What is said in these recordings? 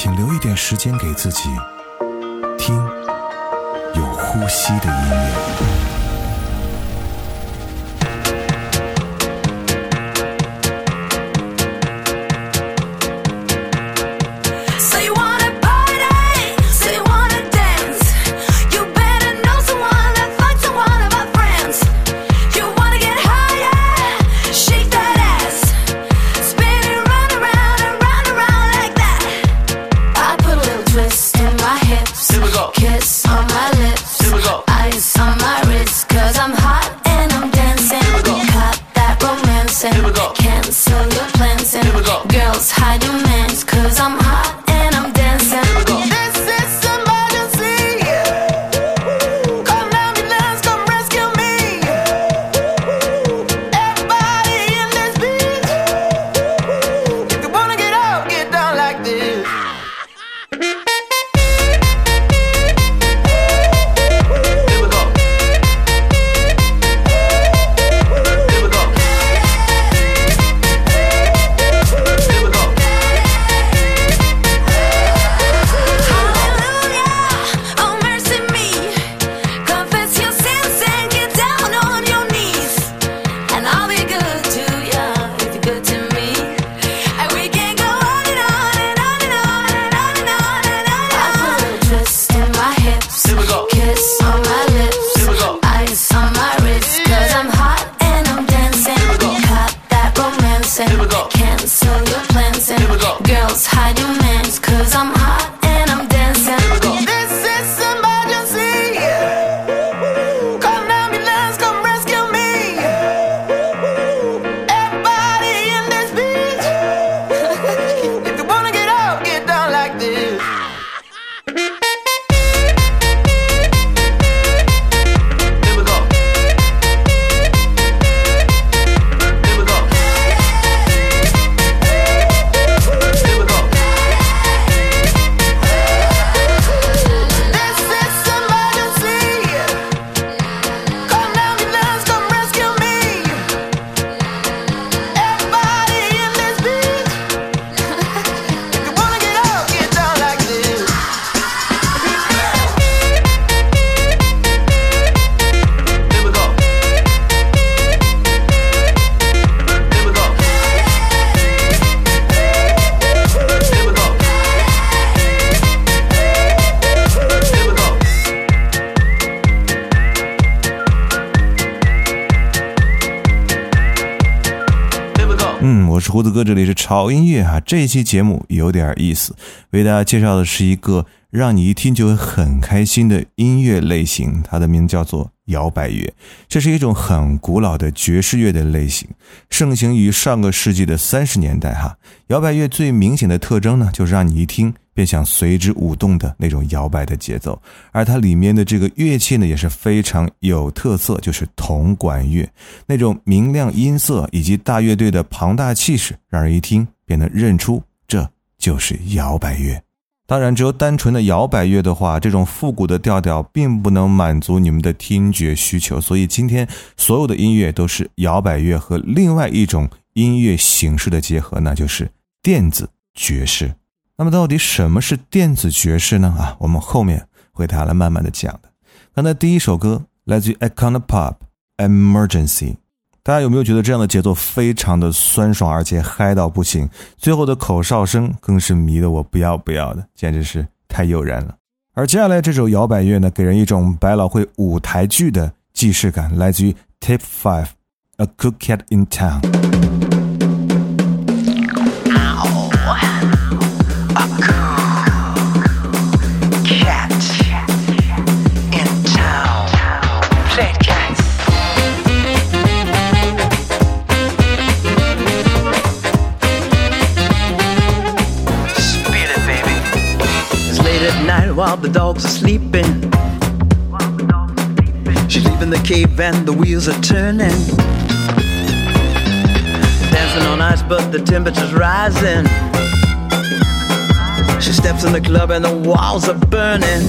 请留一点时间给自己，听有呼吸的音乐。Cause I'm high. 嗯，我是胡子哥，这里是潮音乐哈。这一期节目有点意思，为大家介绍的是一个让你一听就会很开心的音乐类型，它的名叫做摇摆乐。这是一种很古老的爵士乐的类型，盛行于上个世纪的三十年代哈。摇摆乐最明显的特征呢，就是让你一听。便想随之舞动的那种摇摆的节奏，而它里面的这个乐器呢也是非常有特色，就是铜管乐，那种明亮音色以及大乐队的庞大气势，让人一听便能认出这就是摇摆乐。当然，只有单纯的摇摆乐的话，这种复古的调调并不能满足你们的听觉需求，所以今天所有的音乐都是摇摆乐和另外一种音乐形式的结合，那就是电子爵士。那么到底什么是电子爵士呢？啊，我们后面会大家来慢慢的讲的。刚才第一首歌来自于 Icon Pop Emergency，大家有没有觉得这样的节奏非常的酸爽，而且嗨到不行？最后的口哨声更是迷得我不要不要的，简直是太诱人了。而接下来这首摇摆乐呢，给人一种百老汇舞台剧的既视感，来自于 Tap Five A Cookcat in Town。While the dogs are sleeping. She's leaving the cave and the wheels are turning. Dancing on ice, but the temperature's rising. She steps in the club and the walls are burning.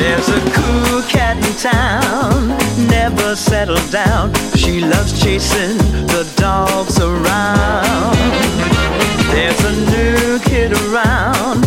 There's a cool cat in town, never settled down. She loves chasing the dogs around. There's a new kid around,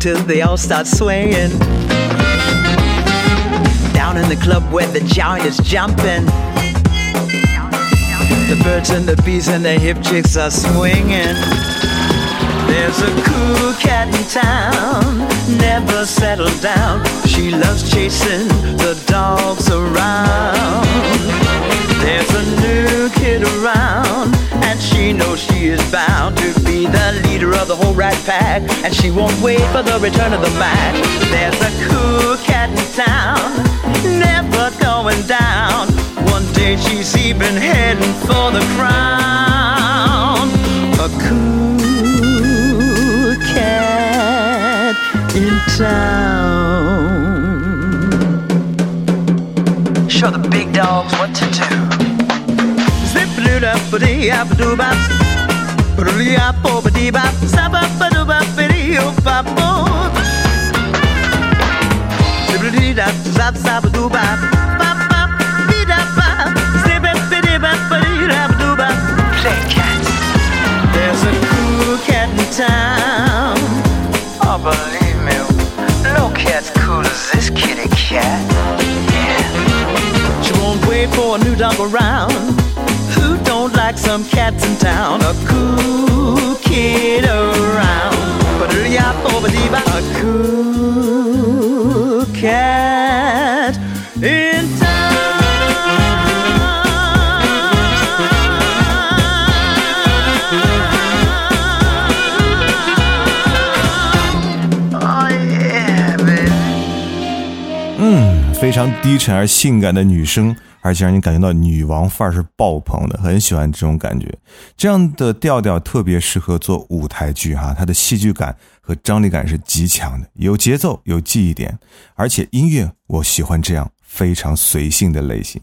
Till they all start swaying. Down in the club where the giant is jumping. The birds and the bees and the hip chicks are swinging. There's a cool cat in town, never settled down. She loves chasing the dogs around. There's a new kid around, and she knows she is bound the leader of the whole rat pack. And she won't wait for the return of the Mac. There's a cool cat in town, never going down. One day she's even heading for the crown. A cool cat in town. Show the big dogs what to do. Play cats. There's a cool cat in town. Oh, believe me, no cat's cool as this kitty cat. Yeah. She won't wait for a new dog around. Some cats in town? A cool kid around. But a cool cat in town. Oh yeah, baby. 嗯，非常低沉而性感的女声，而且让你感觉到女王范儿是爆棚的，很喜欢这种感觉。这样的调调特别适合做舞台剧哈、它的戏剧感和张力感是极强的，有节奏，有记忆点，而且音乐我喜欢这样非常随性的类型。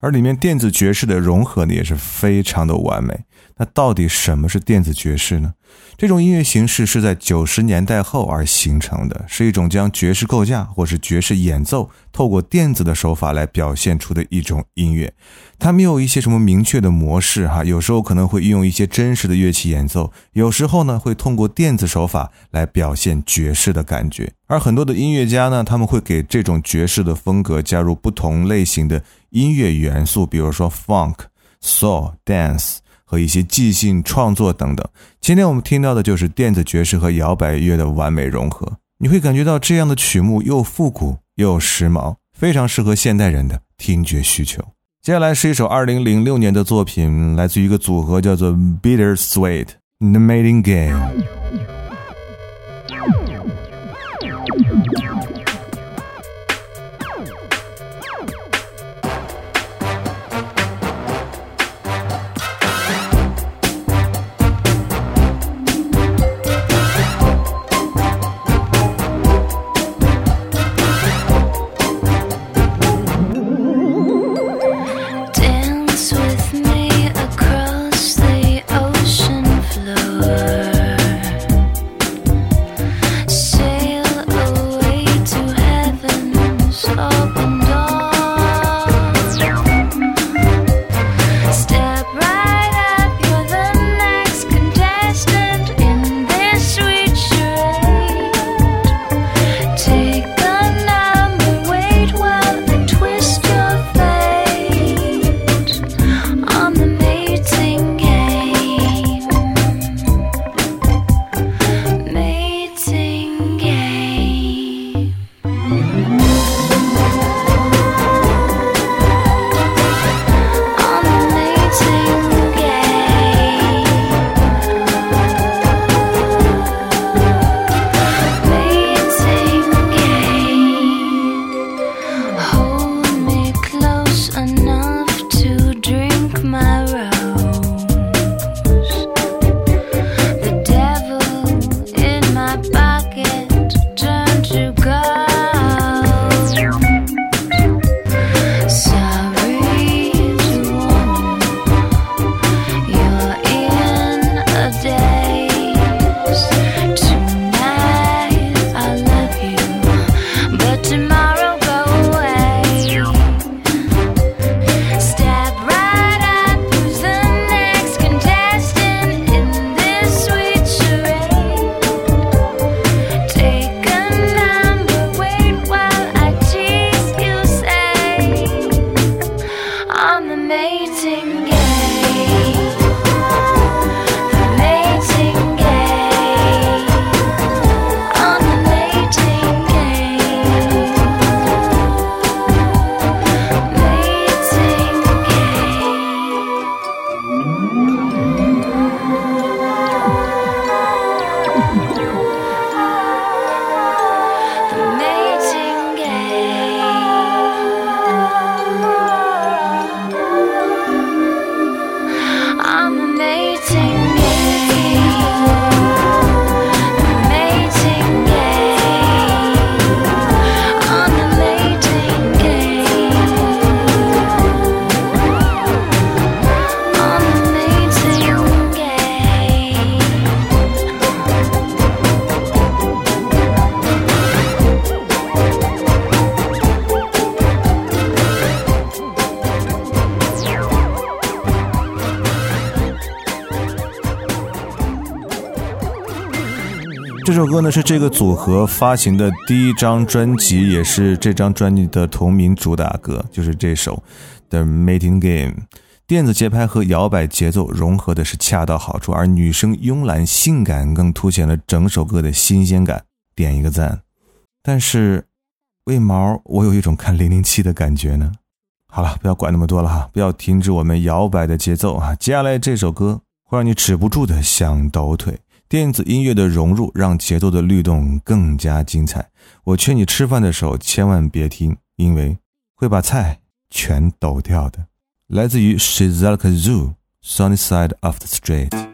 而里面电子爵士的融合呢，也是非常的完美。那到底什么是电子爵士呢？这种音乐形式是在九十年代后而形成的，是一种将爵士构架或是爵士演奏透过电子的手法来表现出的一种音乐。它没有一些什么明确的模式哈，有时候可能会运用一些真实的乐器演奏，有时候呢会通过电子手法来表现爵士的感觉。而很多的音乐家呢，他们会给这种爵士的风格加入不同类型的音乐元素，比如说 funk、soul、dance。和一些即兴创作等等。今天我们听到的就是电子爵士和摇摆乐的完美融合，你会感觉到这样的曲目又复古又时髦，非常适合现代人的听觉需求。接下来是一首2006年的作品，来自于一个组合叫做 Bitter Sweet The Mating Game。这首歌呢是这个组合发行的第一张专辑，也是这张专辑的同名主打歌，就是这首《The Mating Game》。电子节拍和摇摆节奏融合的是恰到好处，而女生慵懒性感更凸显了整首歌的新鲜感，点一个赞。但是，为毛我有一种看零零七的感觉呢？好了，不要管那么多了哈，不要停止我们摇摆的节奏啊！接下来这首歌会让你止不住的想抖腿。电子音乐的融入让节奏的律动更加精彩。我劝你吃饭的时候千万别听，因为会把菜全抖掉的。来自于 Shizaka Zoo Sunny Side of the Street。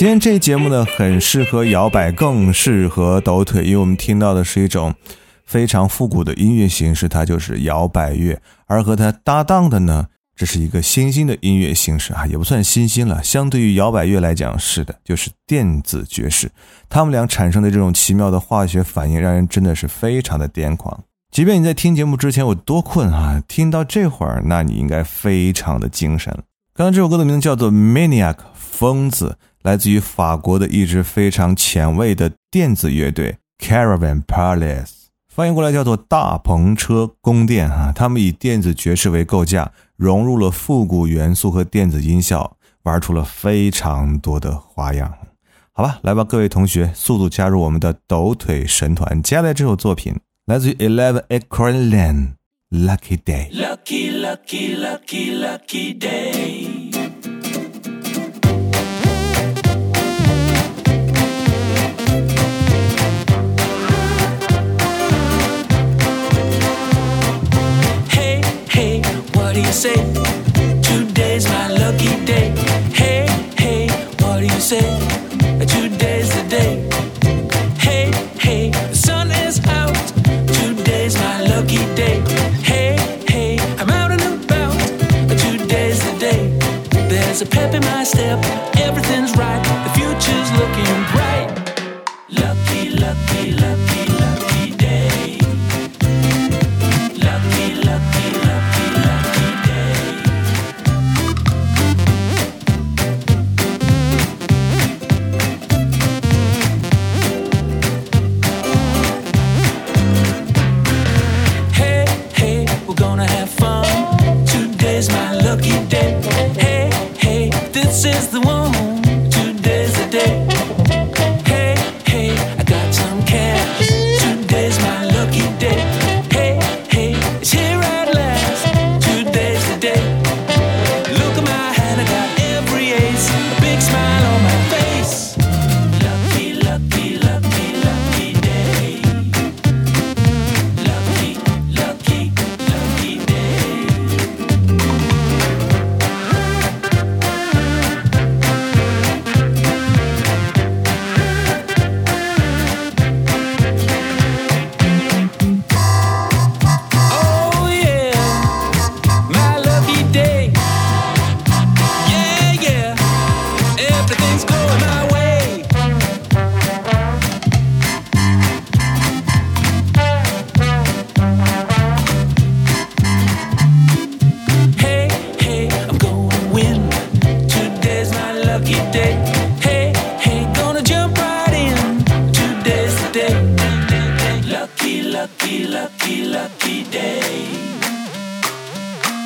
今天这节目呢，很适合摇摆，更适合抖腿，因为我们听到的是一种非常复古的音乐形式，它就是摇摆乐。而和它搭档的呢，这是一个新兴的音乐形式啊，也不算新兴了，相对于摇摆乐来讲，是的，就是电子爵士。他们俩产生的这种奇妙的化学反应，让人真的是非常的癫狂。即便你在听节目之前有多困啊，听到这会儿，那你应该非常的精神了。刚刚这首歌的名字叫做《Maniac》，疯子，来自于法国的一支非常前卫的电子乐队 Caravan Palace，翻译过来叫做大篷车宫殿啊。他们以电子爵士为构架，融入了复古元素和电子音效，玩出了非常多的花样。好吧，来吧，各位同学，速度加入我们的抖腿神团。接下来这首作品来自于 Eleven Acorn Lane Lucky Day。Lucky, lucky, lucky, lucky day. You say? Today's my lucky day. Hey, hey, what do you say? Today's the day. Hey, hey, the sun is out. Today's my lucky day. Hey, hey, I'm out and about. Today's the day. There's a pep in my step. Everything's right. The future's looking bright.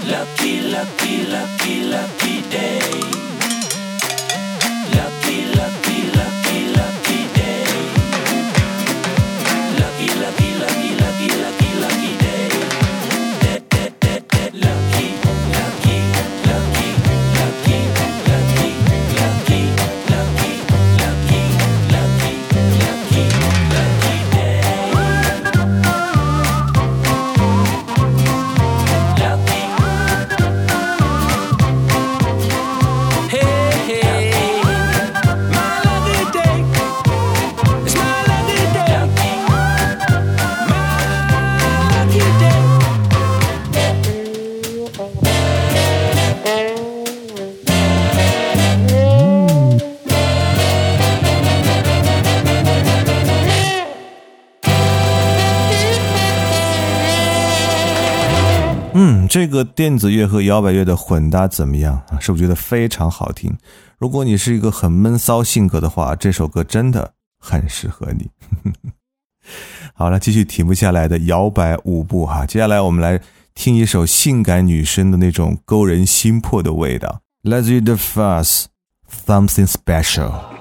Lucky, lucky, lucky, lucky day. 这个电子乐和摇摆乐的混搭怎么样啊？是不是觉得非常好听？如果你是一个很闷骚性格的话，这首歌真的很适合你。好了，继续停不下来的摇摆舞步哈。接下来我们来听一首性感女声的那种勾人心魄的味道，来自于 The Fuzz Something Special。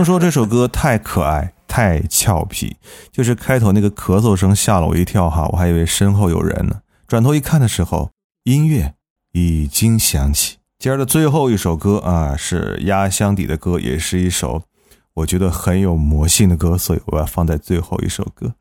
能说这首歌太可爱、太俏皮，就是开头那个咳嗽声吓了我一跳哈，我还以为身后有人呢。转头一看的时候，音乐已经响起。今儿的最后一首歌啊，是压箱底的歌，也是一首我觉得很有魔性的歌，所以我要放在最后一首歌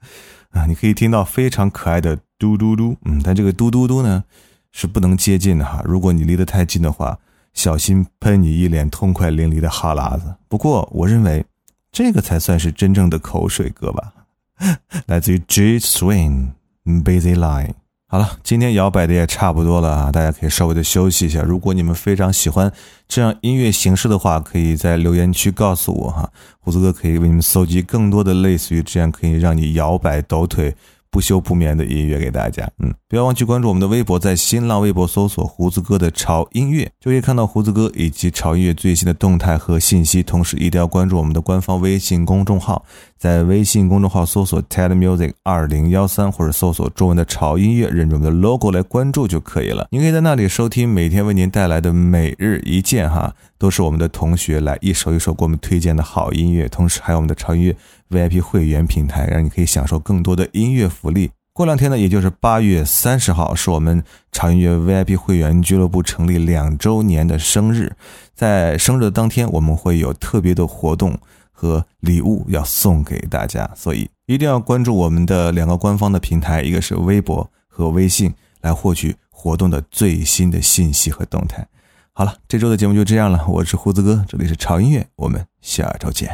啊。你可以听到非常可爱的嘟嘟嘟，嗯，但这个嘟嘟嘟呢是不能接近的哈，如果你离得太近的话，小心喷你一脸痛快淋漓的哈喇子。不过我认为这个才算是真正的口水歌吧，来自于 J Swing Busy Line。好了，今天摇摆的也差不多了啊，大家可以稍微的休息一下。如果你们非常喜欢这样音乐形式的话，可以在留言区告诉我哈，胡子哥可以为你们搜集更多的类似于这样可以让你摇摆抖腿。不休不眠的音乐给大家，嗯，不要忘记关注我们的微博，在新浪微博搜索“胡子哥的潮音乐”，就可以看到胡子哥以及潮音乐最新的动态和信息。同时，一定要关注我们的官方微信公众号，在微信公众号搜索 “TED Music 二零幺三”或者搜索中文的潮音乐，认准我们的 logo 来关注就可以了。您可以在那里收听每天为您带来的每日一见，哈，都是我们的同学来一首一首给我们推荐的好音乐，同时还有我们的潮音乐 VIP 会员平台，让你可以享受更多的音乐福利。过两天呢，也就是八月三十号，是我们潮音乐 VIP 会员俱乐部成立两周年的生日。在生日的当天，我们会有特别的活动和礼物要送给大家，所以一定要关注我们的两个官方的平台，一个是微博和微信，来获取活动的最新的信息和动态。好了，这周的节目就这样了，我是胡子哥，这里是潮音乐，我们下周见。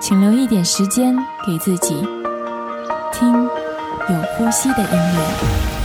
请留一点时间给自己，听有呼吸的音乐。